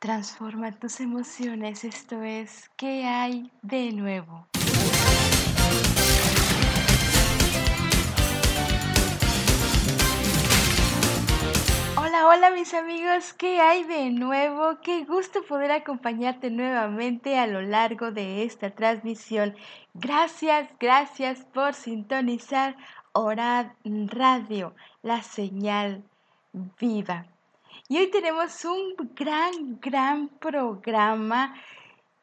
Transforma tus emociones, esto es, ¿qué hay de nuevo? Hola, hola mis amigos, ¿qué hay de nuevo? Qué gusto poder acompañarte nuevamente a lo largo de esta transmisión. Gracias, gracias por sintonizar Orad Radio, la señal viva. Y hoy tenemos un gran, gran programa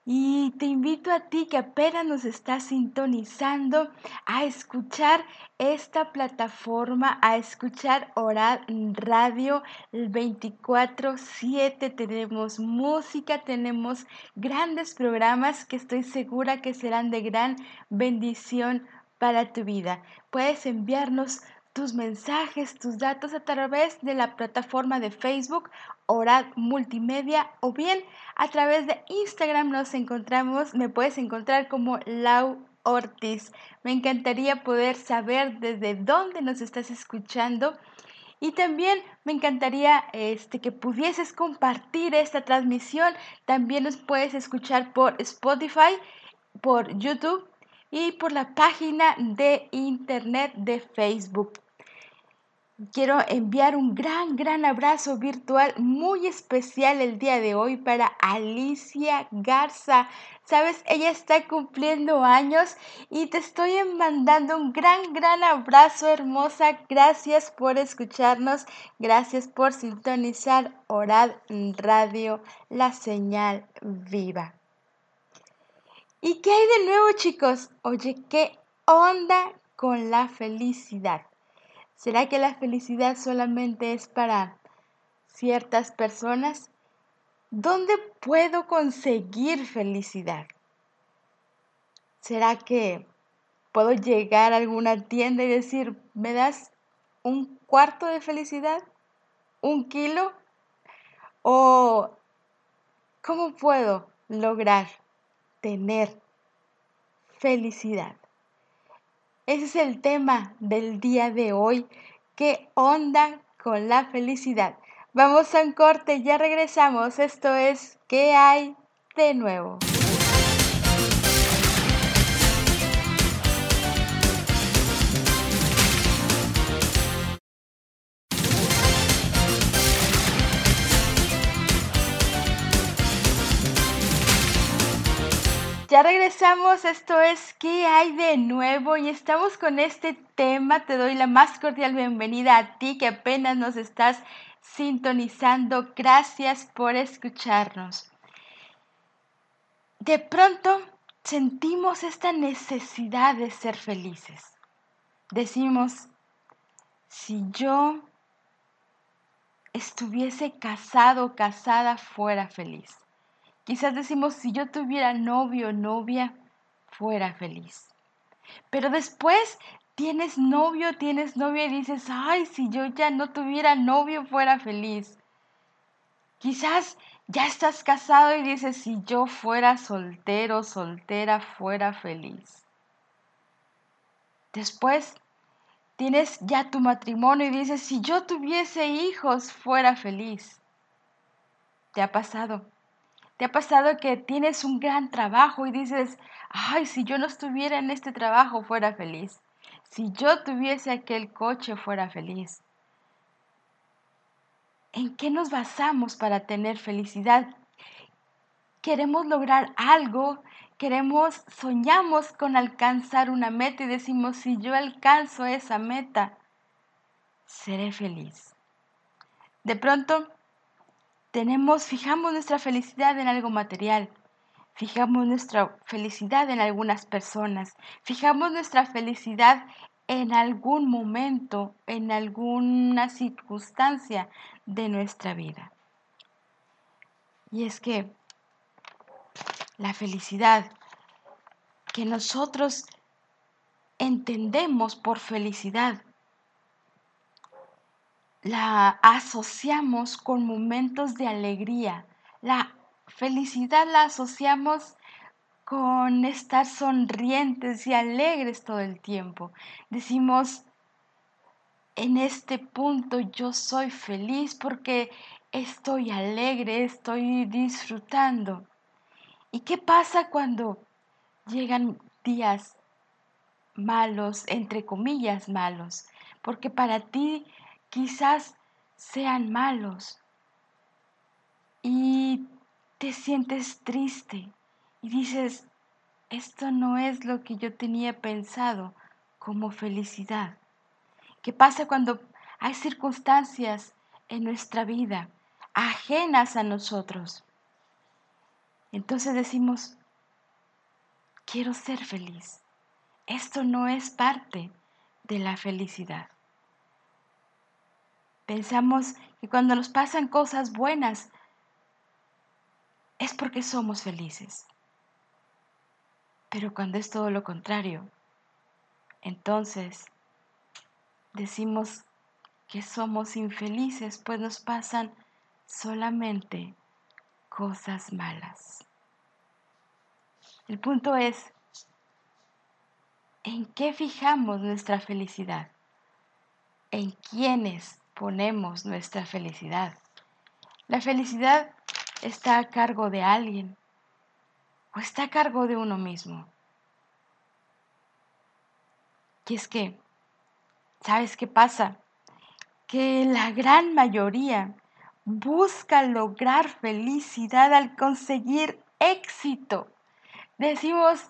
y te invito a ti que apenas nos estás sintonizando a escuchar esta plataforma, a escuchar Orar Radio 24/7. Tenemos música, tenemos grandes programas que estoy segura que serán de gran bendición para tu vida. Puedes enviarnos tus mensajes, tus datos a través de la plataforma de Facebook Orad Multimedia o bien a través de Instagram nos encontramos, me puedes encontrar como Lau Ortiz. Me encantaría poder saber desde dónde nos estás escuchando y también me encantaría este, que pudieses compartir esta transmisión. También nos puedes escuchar por Spotify, por YouTube y por la página de internet de Facebook. Quiero enviar un gran, gran abrazo virtual muy especial el día de hoy para Alicia Garza. Sabes, ella está cumpliendo años y te estoy mandando un gran, gran abrazo hermosa. Gracias por escucharnos. Gracias por sintonizar Orad Radio, la señal viva. ¿Y qué hay de nuevo chicos? Oye, ¿qué onda con la felicidad? ¿Será que la felicidad solamente es para ciertas personas? ¿Dónde puedo conseguir felicidad? ¿Será que puedo llegar a alguna tienda y decir, ¿me das un cuarto de felicidad? ¿Un kilo? ¿O cómo puedo lograr tener felicidad? Ese es el tema del día de hoy. ¿Qué onda con la felicidad? Vamos a un corte, ya regresamos. Esto es ¿Qué hay de nuevo? Ya regresamos, esto es ¿Qué hay de nuevo? Y estamos con este tema. Te doy la más cordial bienvenida a ti que apenas nos estás sintonizando. Gracias por escucharnos. De pronto sentimos esta necesidad de ser felices. Decimos, si yo estuviese casado o casada, fuera feliz Quizás decimos, si yo tuviera novio o novia, fuera feliz. Pero después tienes novio, tienes novia y dices, ay, si yo ya no tuviera novio, fuera feliz. Quizás ya estás casado y dices, si yo fuera soltero, soltera, fuera feliz. Después tienes ya tu matrimonio y dices, si yo tuviese hijos, fuera feliz. ¿Te ha pasado? ¿Te ha pasado que tienes un gran trabajo y dices, ay, si yo no estuviera en este trabajo fuera feliz? Si yo tuviese aquel coche fuera feliz. ¿En qué nos basamos para tener felicidad? Queremos lograr algo, queremos, soñamos con alcanzar una meta y decimos, si yo alcanzo esa meta, seré feliz. De pronto tenemos, fijamos nuestra felicidad en algo material, fijamos nuestra felicidad en algunas personas, fijamos nuestra felicidad en algún momento, en alguna circunstancia de nuestra vida. Y es que la felicidad que nosotros entendemos por felicidad la asociamos con momentos de alegría. La felicidad la asociamos con estar sonrientes y alegres todo el tiempo. Decimos, en este punto yo soy feliz porque estoy alegre, estoy disfrutando. ¿Y qué pasa cuando llegan días malos, entre comillas malos? Porque para ti quizás sean malos. Y te sientes triste y dices, esto no es lo que yo tenía pensado como felicidad. ¿Qué pasa cuando hay circunstancias en nuestra vida ajenas a nosotros? Entonces decimos, quiero ser feliz. Esto no es parte de la felicidad. Pensamos que cuando nos pasan cosas buenas es porque somos felices. Pero cuando es todo lo contrario, entonces decimos que somos infelices, pues nos pasan solamente cosas malas. El punto es, ¿en qué fijamos nuestra felicidad? ¿En quiénes ponemos nuestra felicidad? La felicidad está a cargo de alguien o está a cargo de uno mismo. Y es que, ¿sabes qué pasa? Que la gran mayoría busca lograr felicidad al conseguir éxito. Decimos,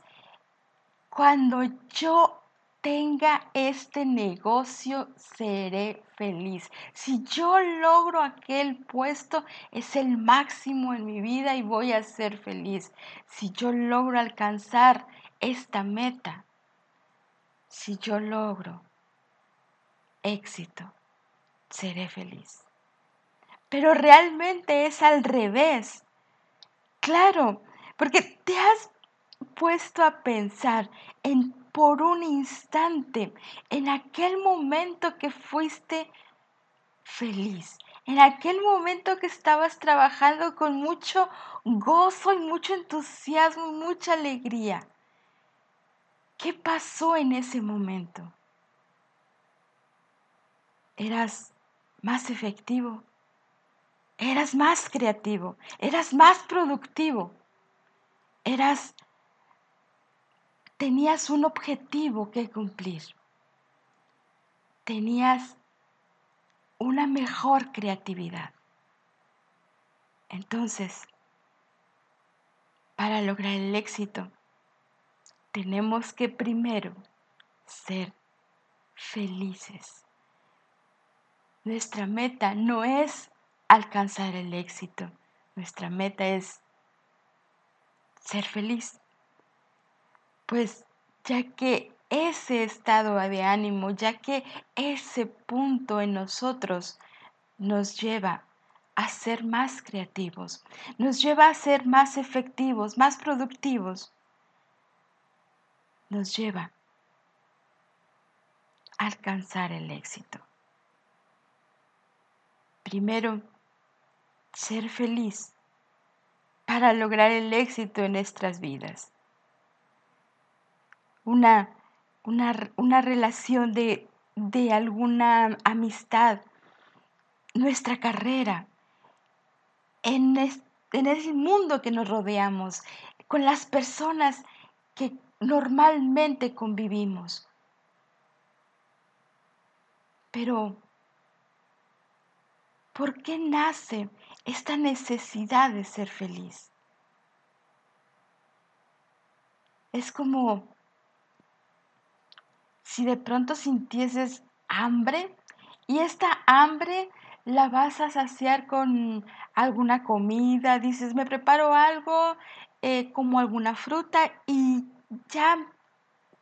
cuando yo tenga este negocio, seré feliz. Si yo logro aquel puesto, es el máximo en mi vida y voy a ser feliz. Si yo logro alcanzar esta meta, si yo logro éxito, seré feliz. Pero realmente es al revés. Claro, porque te has puesto a pensar en por un instante, en aquel momento que fuiste feliz, en aquel momento que estabas trabajando con mucho gozo y mucho entusiasmo, mucha alegría. ¿Qué pasó en ese momento? Eras más efectivo, eras más creativo, eras más productivo, eras tenías un objetivo que cumplir. Tenías una mejor creatividad. Entonces, para lograr el éxito, tenemos que primero ser felices. Nuestra meta no es alcanzar el éxito, nuestra meta es ser feliz. Pues ya que ese estado de ánimo, ya que ese punto en nosotros nos lleva a ser más creativos, nos lleva a ser más efectivos, más productivos, nos lleva a alcanzar el éxito. Primero, ser feliz para lograr el éxito en nuestras vidas una, una, relación de, de alguna amistad, nuestra carrera, en, en ese mundo que nos rodeamos, con las personas que normalmente convivimos. Pero, ¿por qué nace esta necesidad de ser feliz? Es como si de pronto sintieses hambre y esta hambre la vas a saciar con alguna comida, dices, me preparo algo eh, como alguna fruta y ya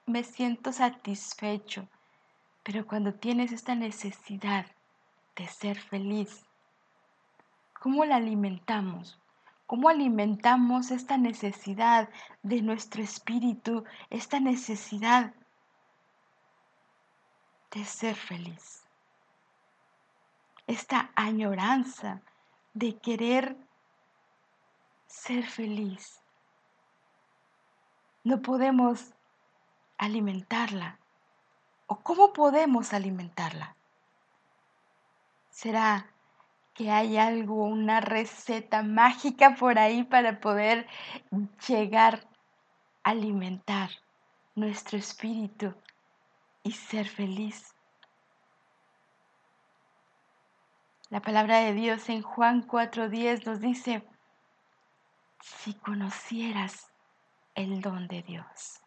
me siento satisfecho. Pero cuando tienes esta necesidad de ser feliz, ¿cómo la alimentamos? ¿Cómo alimentamos esta necesidad de nuestro espíritu, esta necesidad de ser feliz. Esta añoranza de querer ser feliz. No podemos alimentarla. ¿O cómo podemos alimentarla? Será que hay algo, una receta mágica por ahí para poder llegar a alimentar nuestro espíritu y ser feliz. La palabra de Dios en Juan 4:10 nos dice, si conocieras el don de Dios,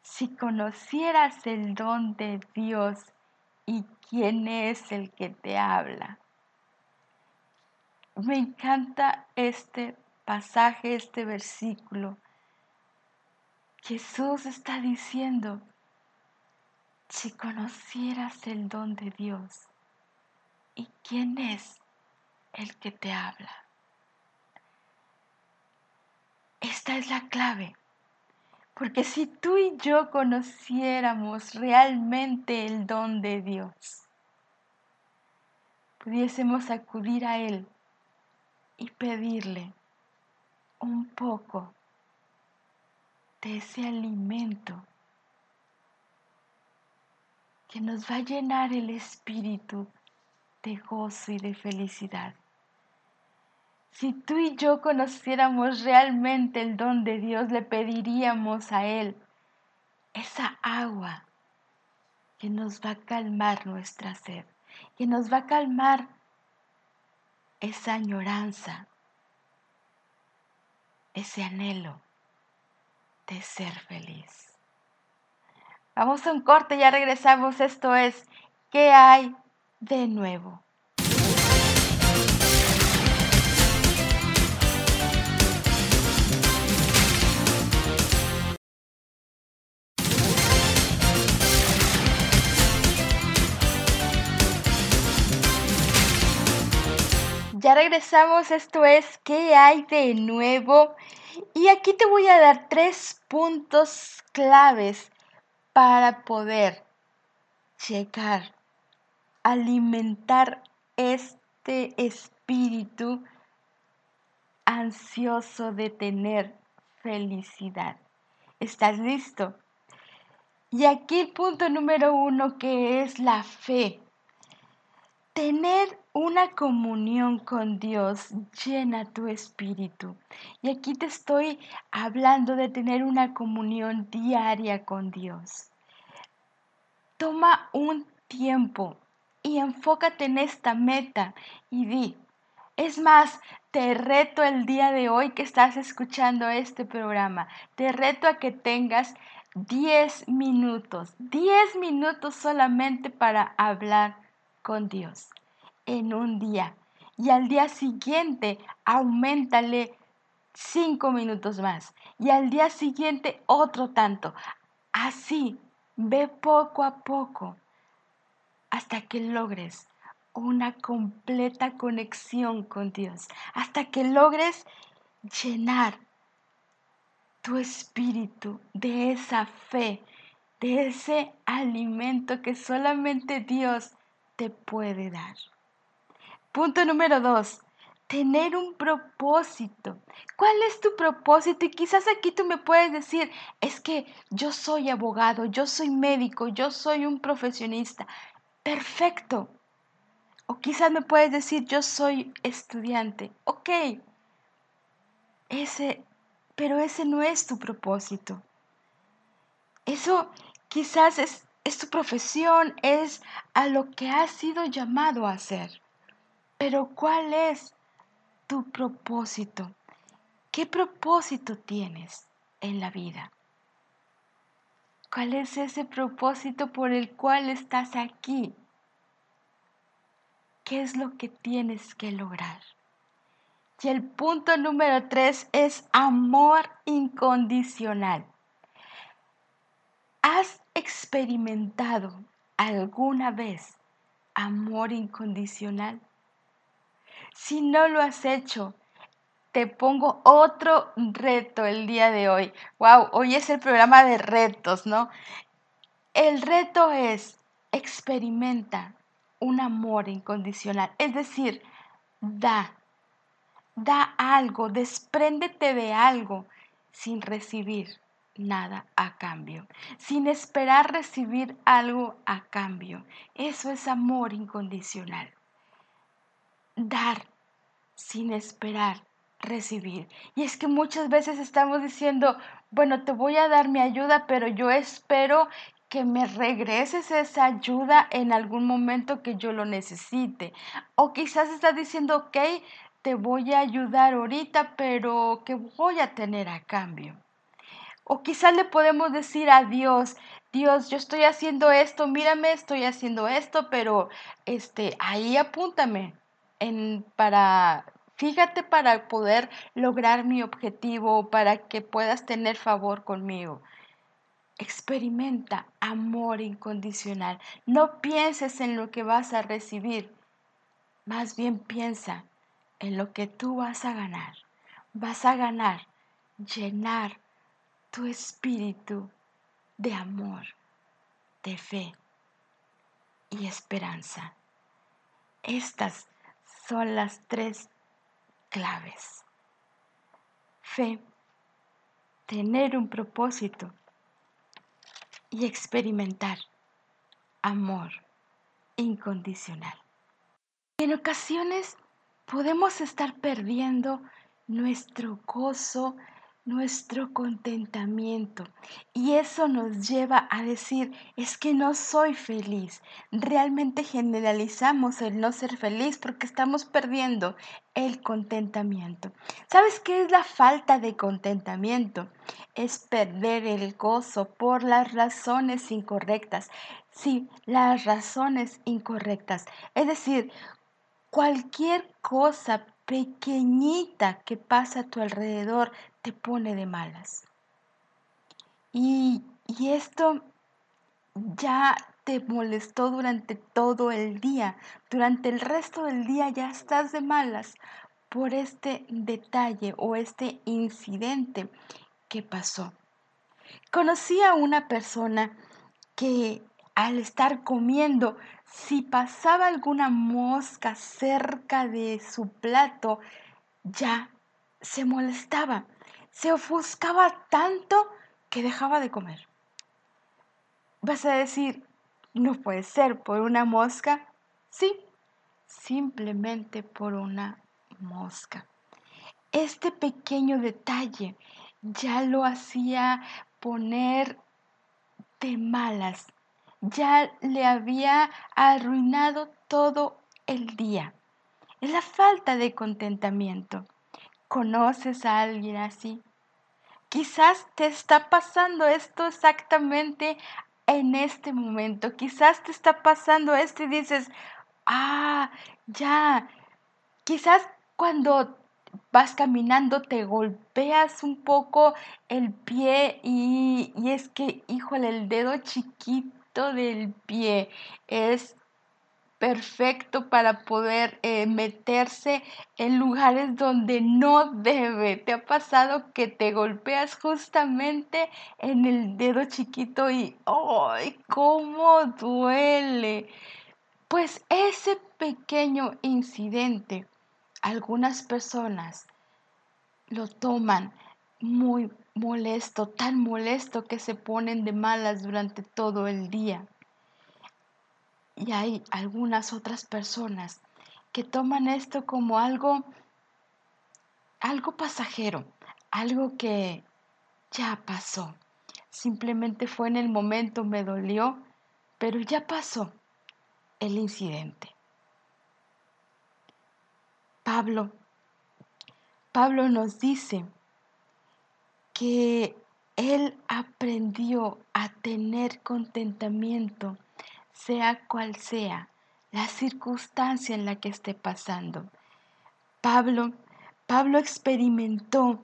si conocieras el don de Dios y quién es el que te habla. Me encanta este pasaje, este versículo. Jesús está diciendo, si conocieras el don de Dios y quién es el que te habla. Esta es la clave. Porque si tú y yo conociéramos realmente el don de Dios, pudiésemos acudir a Él y pedirle un poco de ese alimento que nos va a llenar el espíritu de gozo y de felicidad. Si tú y yo conociéramos realmente el don de Dios, le pediríamos a Él esa agua que nos va a calmar nuestra sed, que nos va a calmar esa añoranza, ese anhelo de ser feliz. Vamos a un corte, ya regresamos. Esto es, ¿qué hay de nuevo? Ya regresamos, esto es ¿Qué hay de nuevo? Y aquí te voy a dar tres puntos claves para poder llegar, alimentar este espíritu ansioso de tener felicidad. ¿Estás listo? Y aquí el punto número uno que es la fe. Tener una comunión con Dios llena tu espíritu. Y aquí te estoy hablando de tener una comunión diaria con Dios. Toma un tiempo y enfócate en esta meta y di, es más, te reto el día de hoy que estás escuchando este programa, te reto a que tengas 10 minutos, 10 minutos solamente para hablar con Dios en un día y al día siguiente aumentale cinco minutos más y al día siguiente otro tanto. Así, ve poco a poco hasta que logres una completa conexión con Dios, hasta que logres llenar tu espíritu de esa fe, de ese alimento que solamente Dios puede dar. Punto número dos, tener un propósito. ¿Cuál es tu propósito? Y quizás aquí tú me puedes decir, es que yo soy abogado, yo soy médico, yo soy un profesionista. Perfecto. O quizás me puedes decir, yo soy estudiante. Ok. Ese, pero ese no es tu propósito. Eso quizás es, es tu profesión, es a lo que has sido llamado a hacer. Pero ¿cuál es tu propósito? ¿Qué propósito tienes en la vida? ¿Cuál es ese propósito por el cual estás aquí? ¿Qué es lo que tienes que lograr? Y el punto número tres es amor incondicional. ¿Has experimentado alguna vez amor incondicional? Si no lo has hecho, te pongo otro reto el día de hoy. Wow, hoy es el programa de retos, ¿no? El reto es experimenta un amor incondicional, es decir, da, da algo, despréndete de algo sin recibir nada a cambio, sin esperar recibir algo a cambio. Eso es amor incondicional. dar sin esperar recibir. Y es que muchas veces estamos diciendo, bueno, te voy a dar mi ayuda, pero yo espero que me regreses esa ayuda en algún momento que yo lo necesite. O quizás estás diciendo, ok, te voy a ayudar ahorita, pero ¿qué voy a tener a cambio? O quizás le podemos decir a Dios, Dios, yo estoy haciendo esto, mírame, estoy haciendo esto, pero este, ahí apúntame en, para, fíjate para poder lograr mi objetivo, para que puedas tener favor conmigo. Experimenta amor incondicional. No pienses en lo que vas a recibir, más bien piensa en lo que tú vas a ganar. Vas a ganar, llenar tu espíritu de amor, de fe y esperanza. Estas son las tres claves. Fe, tener un propósito y experimentar amor incondicional. En ocasiones podemos estar perdiendo nuestro gozo, nuestro contentamiento. Y eso nos lleva a decir, es que no soy feliz. Realmente generalizamos el no ser feliz porque estamos perdiendo el contentamiento. ¿Sabes qué es la falta de contentamiento? Es perder el gozo por las razones incorrectas. Sí, las razones incorrectas. Es decir, cualquier cosa pequeñita que pasa a tu alrededor te pone de malas. Y, y esto ya te molestó durante todo el día. Durante el resto del día ya estás de malas por este detalle o este incidente que pasó. Conocí a una persona que al estar comiendo, si pasaba alguna mosca cerca de su plato, ya se molestaba, se ofuscaba tanto que dejaba de comer. Vas a decir, no puede ser por una mosca. Sí, simplemente por una mosca. Este pequeño detalle ya lo hacía poner de malas, ya le había arruinado todo el día. Es la falta de contentamiento. ¿Conoces a alguien así? Quizás te está pasando esto exactamente en este momento. Quizás te está pasando esto y dices, ah, ya. Quizás cuando vas caminando te golpeas un poco el pie y, y es que, híjole, el dedo chiquito del pie es perfecto para poder eh, meterse en lugares donde no debe. ¿Te ha pasado que te golpeas justamente en el dedo chiquito y ¡ay, cómo duele! Pues ese pequeño incidente, algunas personas lo toman muy molesto, tan molesto que se ponen de malas durante todo el día. Y hay algunas otras personas que toman esto como algo, algo pasajero, algo que ya pasó. Simplemente fue en el momento, me dolió, pero ya pasó el incidente. Pablo, Pablo nos dice que él aprendió a tener contentamiento sea cual sea la circunstancia en la que esté pasando. Pablo, Pablo experimentó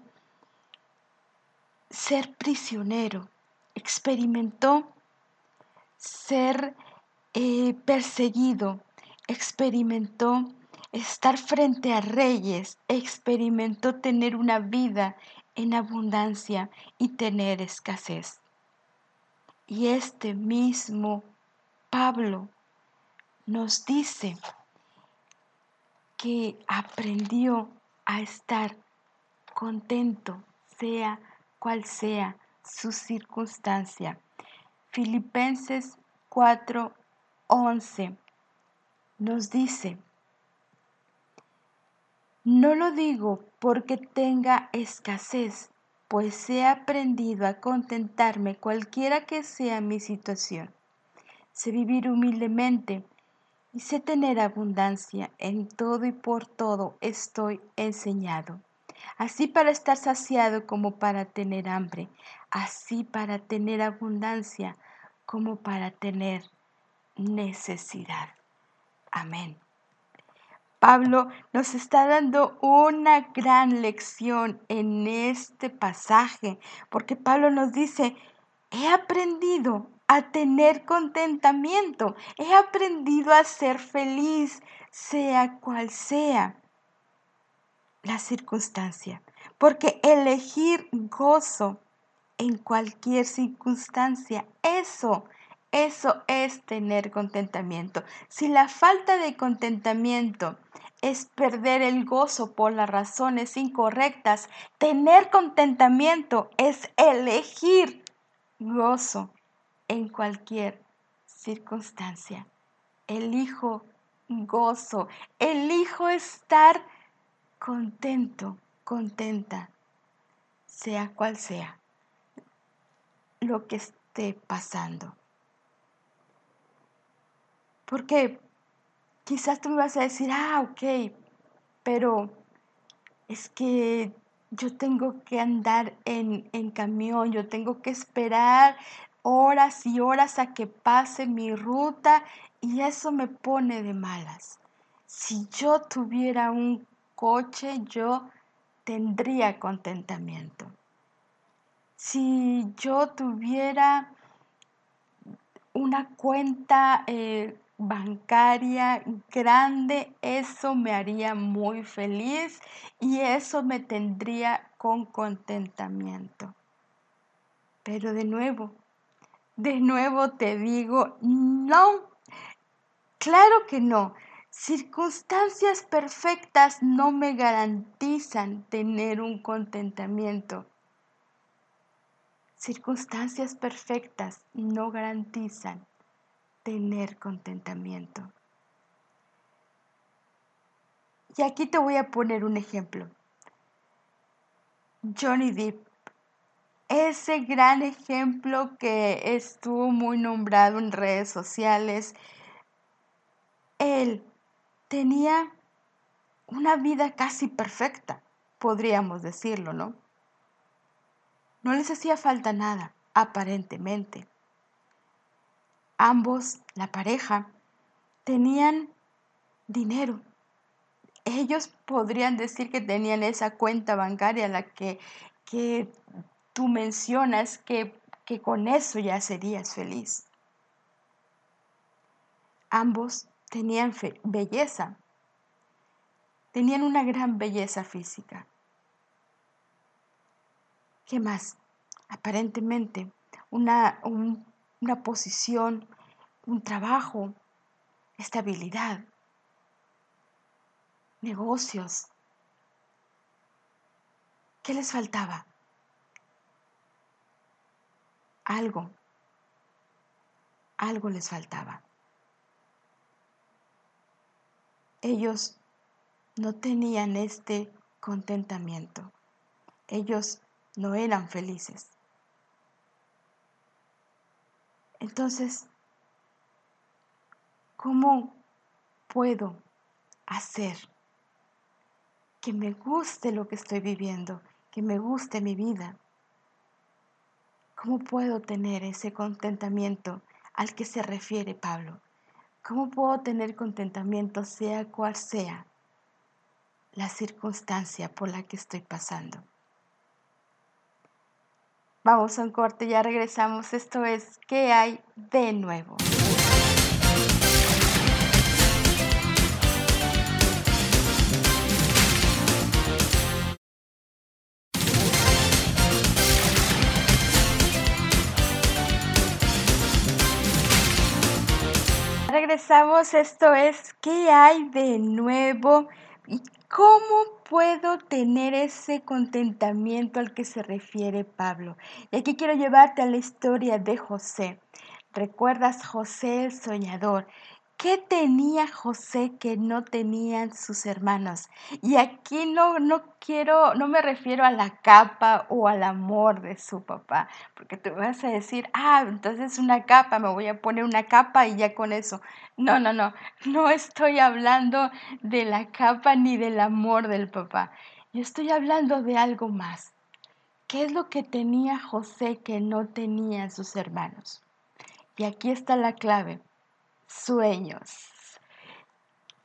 ser prisionero, experimentó ser eh, perseguido, experimentó estar frente a reyes, experimentó tener una vida en abundancia y tener escasez. Y este mismo Pablo nos dice que aprendió a estar contento, sea cual sea su circunstancia. Filipenses 4:11 nos dice No lo digo porque tenga escasez, pues he aprendido a contentarme cualquiera que sea mi situación. Sé vivir humildemente y sé tener abundancia. En todo y por todo estoy enseñado. Así para estar saciado como para tener hambre, así para tener abundancia como para tener necesidad. Amén. Pablo nos está dando una gran lección en este pasaje, porque Pablo nos dice, he aprendido a tener contentamiento, he aprendido a ser feliz, sea cual sea la circunstancia, porque elegir gozo en cualquier circunstancia, eso, eso es tener contentamiento. Si la falta de contentamiento es perder el gozo por las razones incorrectas, tener contentamiento es elegir gozo en cualquier circunstancia. Elijo gozo, elijo estar contento, contenta, sea cual sea lo que esté pasando. Porque quizás tú me vas a decir, ah, ok, pero es que yo tengo que andar en, en camión, yo tengo que esperar horas y horas a que pase mi ruta y eso me pone de malas. Si yo tuviera un coche, yo tendría contentamiento. Si yo tuviera una cuenta eh, bancaria grande, eso me haría muy feliz y eso me tendría con contentamiento. Pero de nuevo, de nuevo te digo, no, claro que no. Circunstancias perfectas no me garantizan tener un contentamiento. Circunstancias perfectas no garantizan tener contentamiento. Y aquí te voy a poner un ejemplo. Johnny Depp ese gran ejemplo que estuvo muy nombrado en redes sociales, él tenía una vida casi perfecta, podríamos decirlo, ¿no? No les hacía falta nada, aparentemente. Ambos, la pareja, tenían dinero. Ellos podrían decir que tenían esa cuenta bancaria la que, que tú mencionas que, que con eso ya serías feliz. Ambos tenían belleza, tenían una gran belleza física. ¿Qué más? Aparentemente, una, una posición, un trabajo, estabilidad, negocios. ¿Qué les faltaba? Algo, algo les faltaba. Ellos no tenían este contentamiento. Ellos no eran felices. Entonces, ¿cómo puedo hacer que me guste lo que estoy viviendo, que me guste mi vida? ¿Cómo puedo tener ese contentamiento al que se refiere Pablo? ¿Cómo puedo tener contentamiento sea cual sea la circunstancia por la que estoy pasando? Vamos a un corte, ya regresamos. Esto es ¿Qué hay de nuevo? Regresamos, esto es ¿qué hay de nuevo? ¿Y cómo puedo tener ese contentamiento al que se refiere Pablo? Y aquí quiero llevarte a la historia de José. ¿Recuerdas José el soñador? ¿Qué tenía José que no tenían sus hermanos? Y aquí no, no quiero, no me refiero a la capa o al amor de su papá, porque tú vas a decir, ah, entonces una capa, me voy a poner una capa y ya con eso. No, no, no, no estoy hablando de la capa ni del amor del papá. Yo estoy hablando de algo más. ¿Qué es lo que tenía José que no tenían sus hermanos? Y aquí está la clave sueños.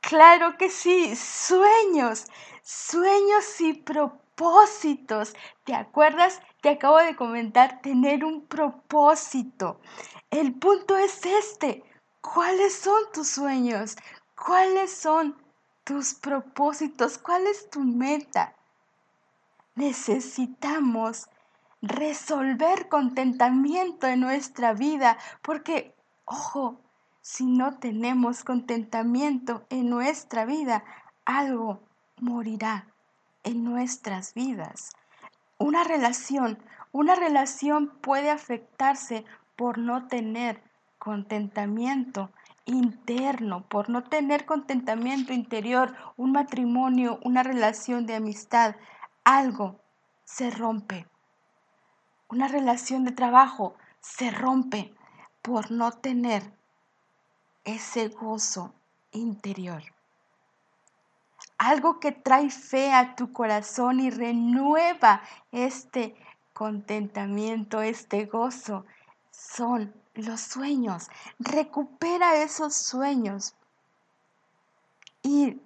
Claro que sí, sueños, sueños y propósitos. ¿Te acuerdas? Te acabo de comentar tener un propósito. El punto es este. ¿Cuáles son tus sueños? ¿Cuáles son tus propósitos? ¿Cuál es tu meta? Necesitamos resolver contentamiento en nuestra vida porque, ojo, si no tenemos contentamiento en nuestra vida, algo morirá en nuestras vidas. Una relación, una relación puede afectarse por no tener contentamiento interno, por no tener contentamiento interior, un matrimonio, una relación de amistad, algo se rompe. Una relación de trabajo se rompe por no tener ese gozo interior. Algo que trae fe a tu corazón y renueva este contentamiento, este gozo, son los sueños. Recupera esos sueños y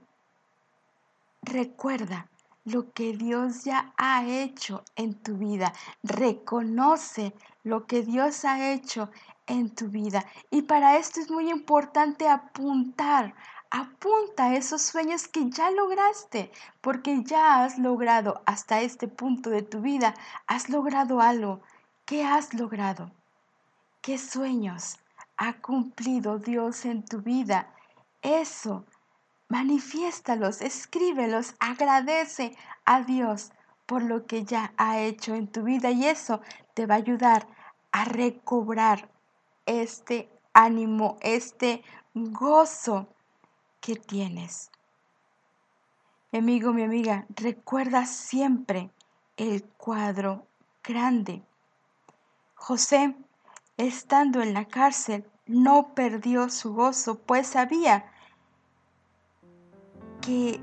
recuerda lo que Dios ya ha hecho en tu vida. Reconoce lo que Dios ha hecho en tu vida. Y para esto es muy importante apuntar. Apunta esos sueños que ya lograste, porque ya has logrado hasta este punto de tu vida, has logrado algo. ¿Qué has logrado? ¿Qué sueños ha cumplido Dios en tu vida? Eso, manifiéstalos, escríbelos, agradece a Dios por lo que ya ha hecho en tu vida y eso te va a ayudar a recobrar este ánimo, este gozo que tienes. Mi amigo, mi amiga, recuerda siempre el cuadro grande. José, estando en la cárcel, no perdió su gozo, pues sabía que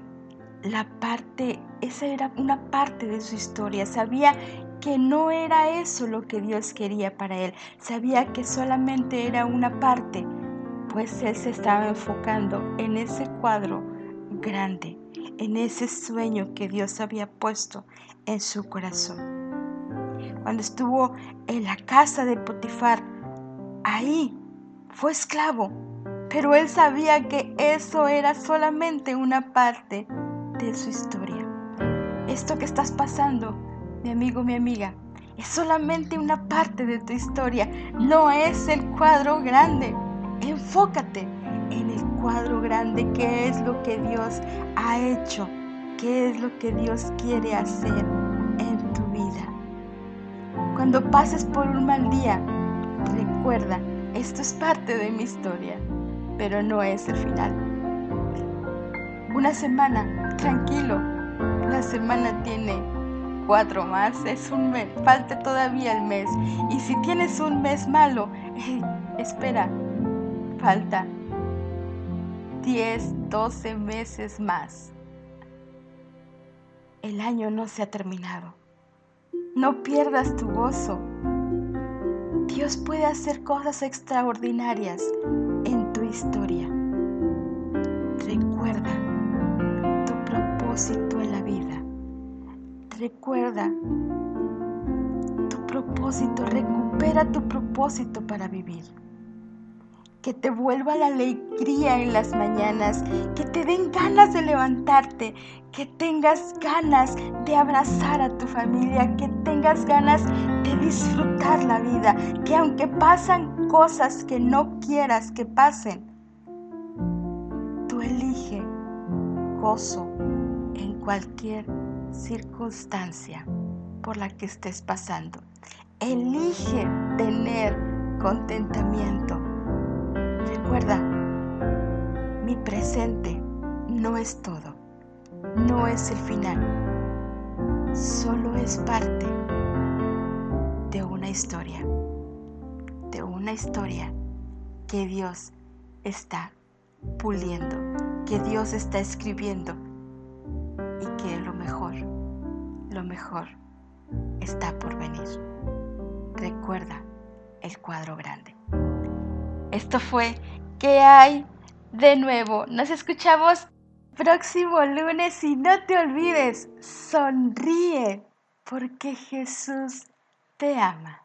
la parte, esa era una parte de su historia, sabía que no era eso lo que Dios quería para él. Sabía que solamente era una parte, pues él se estaba enfocando en ese cuadro grande, en ese sueño que Dios había puesto en su corazón. Cuando estuvo en la casa de Potifar, ahí fue esclavo, pero él sabía que eso era solamente una parte de su historia. Esto que estás pasando mi amigo, mi amiga, es solamente una parte de tu historia, no es el cuadro grande. Enfócate en el cuadro grande, qué es lo que Dios ha hecho, qué es lo que Dios quiere hacer en tu vida. Cuando pases por un mal día, recuerda, esto es parte de mi historia, pero no es el final. Una semana, tranquilo, la semana tiene cuatro más, es un mes, falta todavía el mes. Y si tienes un mes malo, espera, falta 10, 12 meses más. El año no se ha terminado. No pierdas tu gozo. Dios puede hacer cosas extraordinarias en tu historia. Recuerda tu propósito. Recuerda tu propósito, recupera tu propósito para vivir. Que te vuelva la alegría en las mañanas, que te den ganas de levantarte, que tengas ganas de abrazar a tu familia, que tengas ganas de disfrutar la vida, que aunque pasan cosas que no quieras que pasen, tú elige gozo en cualquier circunstancia por la que estés pasando. Elige tener contentamiento. Recuerda, mi presente no es todo, no es el final, solo es parte de una historia, de una historia que Dios está puliendo, que Dios está escribiendo y que lo lo mejor está por venir. Recuerda el cuadro grande. Esto fue ¿Qué hay de nuevo? Nos escuchamos próximo lunes y no te olvides, sonríe porque Jesús te ama.